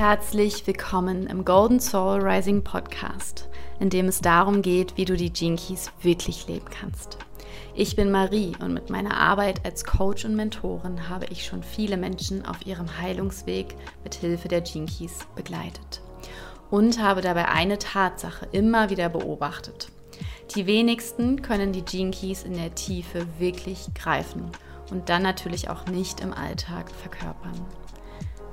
Herzlich willkommen im Golden Soul Rising Podcast, in dem es darum geht, wie du die Keys wirklich leben kannst. Ich bin Marie und mit meiner Arbeit als Coach und Mentorin habe ich schon viele Menschen auf ihrem Heilungsweg mit Hilfe der Keys begleitet und habe dabei eine Tatsache immer wieder beobachtet. Die wenigsten können die Keys in der Tiefe wirklich greifen und dann natürlich auch nicht im Alltag verkörpern.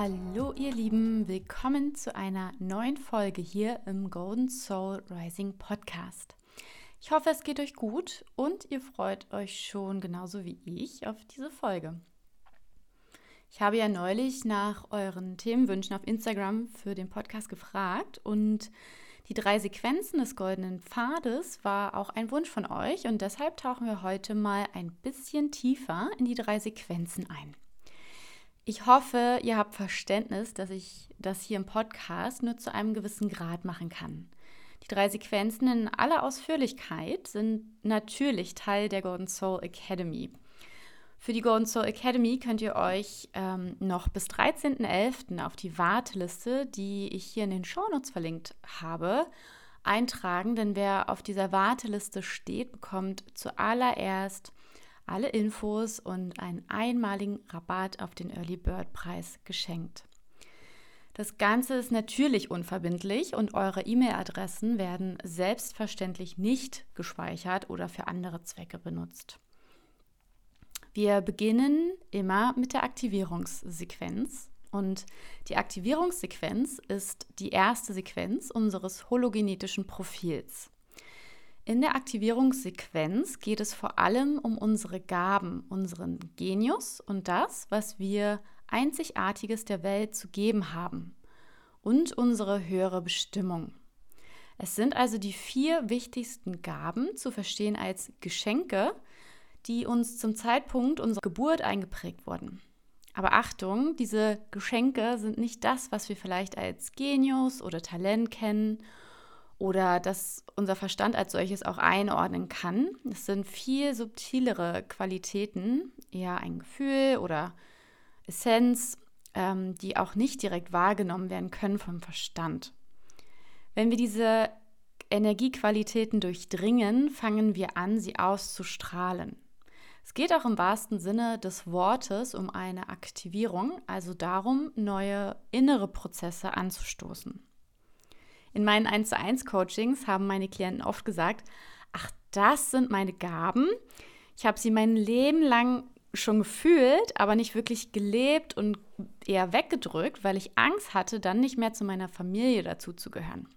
Hallo ihr Lieben, willkommen zu einer neuen Folge hier im Golden Soul Rising Podcast. Ich hoffe, es geht euch gut und ihr freut euch schon genauso wie ich auf diese Folge. Ich habe ja neulich nach euren Themenwünschen auf Instagram für den Podcast gefragt und die drei Sequenzen des goldenen Pfades war auch ein Wunsch von euch und deshalb tauchen wir heute mal ein bisschen tiefer in die drei Sequenzen ein. Ich hoffe, ihr habt Verständnis, dass ich das hier im Podcast nur zu einem gewissen Grad machen kann. Die drei Sequenzen in aller Ausführlichkeit sind natürlich Teil der Golden Soul Academy. Für die Golden Soul Academy könnt ihr euch ähm, noch bis 13.11. auf die Warteliste, die ich hier in den Shownotes verlinkt habe, eintragen. Denn wer auf dieser Warteliste steht, bekommt zuallererst alle Infos und einen einmaligen Rabatt auf den Early Bird Preis geschenkt. Das Ganze ist natürlich unverbindlich und eure E-Mail-Adressen werden selbstverständlich nicht gespeichert oder für andere Zwecke benutzt. Wir beginnen immer mit der Aktivierungssequenz. Und die Aktivierungssequenz ist die erste Sequenz unseres hologenetischen Profils. In der Aktivierungssequenz geht es vor allem um unsere Gaben, unseren Genius und das, was wir Einzigartiges der Welt zu geben haben und unsere höhere Bestimmung. Es sind also die vier wichtigsten Gaben zu verstehen als Geschenke, die uns zum Zeitpunkt unserer Geburt eingeprägt wurden. Aber Achtung, diese Geschenke sind nicht das, was wir vielleicht als Genius oder Talent kennen oder das unser Verstand als solches auch einordnen kann. Es sind viel subtilere Qualitäten, eher ein Gefühl oder Essenz, ähm, die auch nicht direkt wahrgenommen werden können vom Verstand. Wenn wir diese Energiequalitäten durchdringen, fangen wir an, sie auszustrahlen. Es geht auch im wahrsten Sinne des Wortes um eine Aktivierung, also darum, neue innere Prozesse anzustoßen. In meinen 1 zu 1 Coachings haben meine Klienten oft gesagt, ach, das sind meine Gaben. Ich habe sie mein Leben lang schon gefühlt, aber nicht wirklich gelebt und eher weggedrückt, weil ich Angst hatte, dann nicht mehr zu meiner Familie dazuzugehören.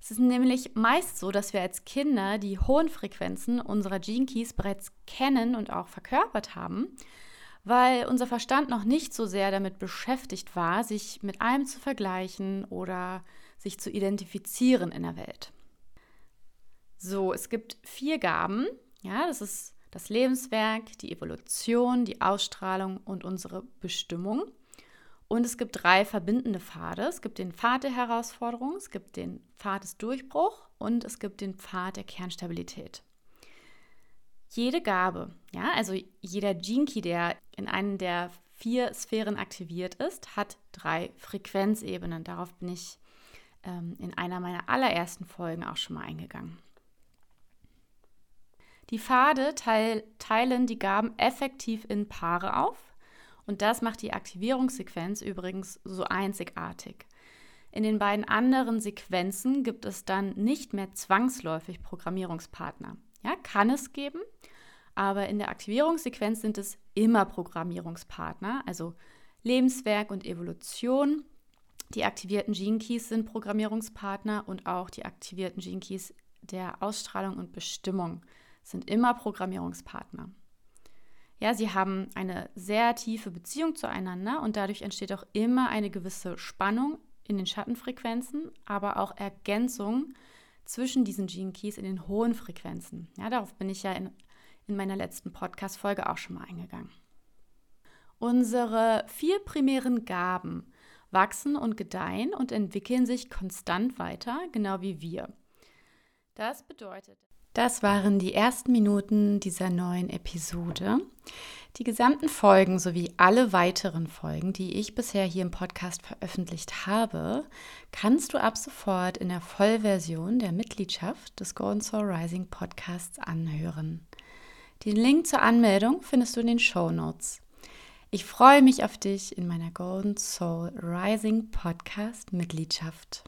Es ist nämlich meist so, dass wir als Kinder die hohen Frequenzen unserer Gene Keys bereits kennen und auch verkörpert haben, weil unser Verstand noch nicht so sehr damit beschäftigt war, sich mit allem zu vergleichen oder sich zu identifizieren in der Welt. So, es gibt vier Gaben. Ja, das ist das Lebenswerk, die Evolution, die Ausstrahlung und unsere Bestimmung. Und es gibt drei verbindende Pfade. Es gibt den Pfad der Herausforderung, es gibt den Pfad des Durchbruchs und es gibt den Pfad der Kernstabilität. Jede Gabe, ja, also jeder Key, der in einen der vier Sphären aktiviert ist, hat drei Frequenzebenen. Darauf bin ich ähm, in einer meiner allerersten Folgen auch schon mal eingegangen. Die Pfade teil, teilen die Gaben effektiv in Paare auf Und das macht die Aktivierungssequenz übrigens so einzigartig. In den beiden anderen Sequenzen gibt es dann nicht mehr zwangsläufig Programmierungspartner. Ja, kann es geben, aber in der Aktivierungssequenz sind es immer Programmierungspartner, also Lebenswerk und Evolution. Die aktivierten Gene Keys sind Programmierungspartner und auch die aktivierten Gene Keys der Ausstrahlung und Bestimmung sind immer Programmierungspartner. Ja, sie haben eine sehr tiefe Beziehung zueinander und dadurch entsteht auch immer eine gewisse Spannung in den Schattenfrequenzen, aber auch Ergänzung zwischen diesen Gene Keys in den hohen Frequenzen. Ja, darauf bin ich ja in, in meiner letzten Podcast-Folge auch schon mal eingegangen. Unsere vier primären Gaben wachsen und gedeihen und entwickeln sich konstant weiter, genau wie wir. Das bedeutet, das waren die ersten Minuten dieser neuen Episode. Die gesamten Folgen sowie alle weiteren Folgen, die ich bisher hier im Podcast veröffentlicht habe, kannst du ab sofort in der Vollversion der Mitgliedschaft des Golden Soul Rising Podcasts anhören. Den Link zur Anmeldung findest du in den Show Notes. Ich freue mich auf dich in meiner Golden Soul Rising Podcast Mitgliedschaft.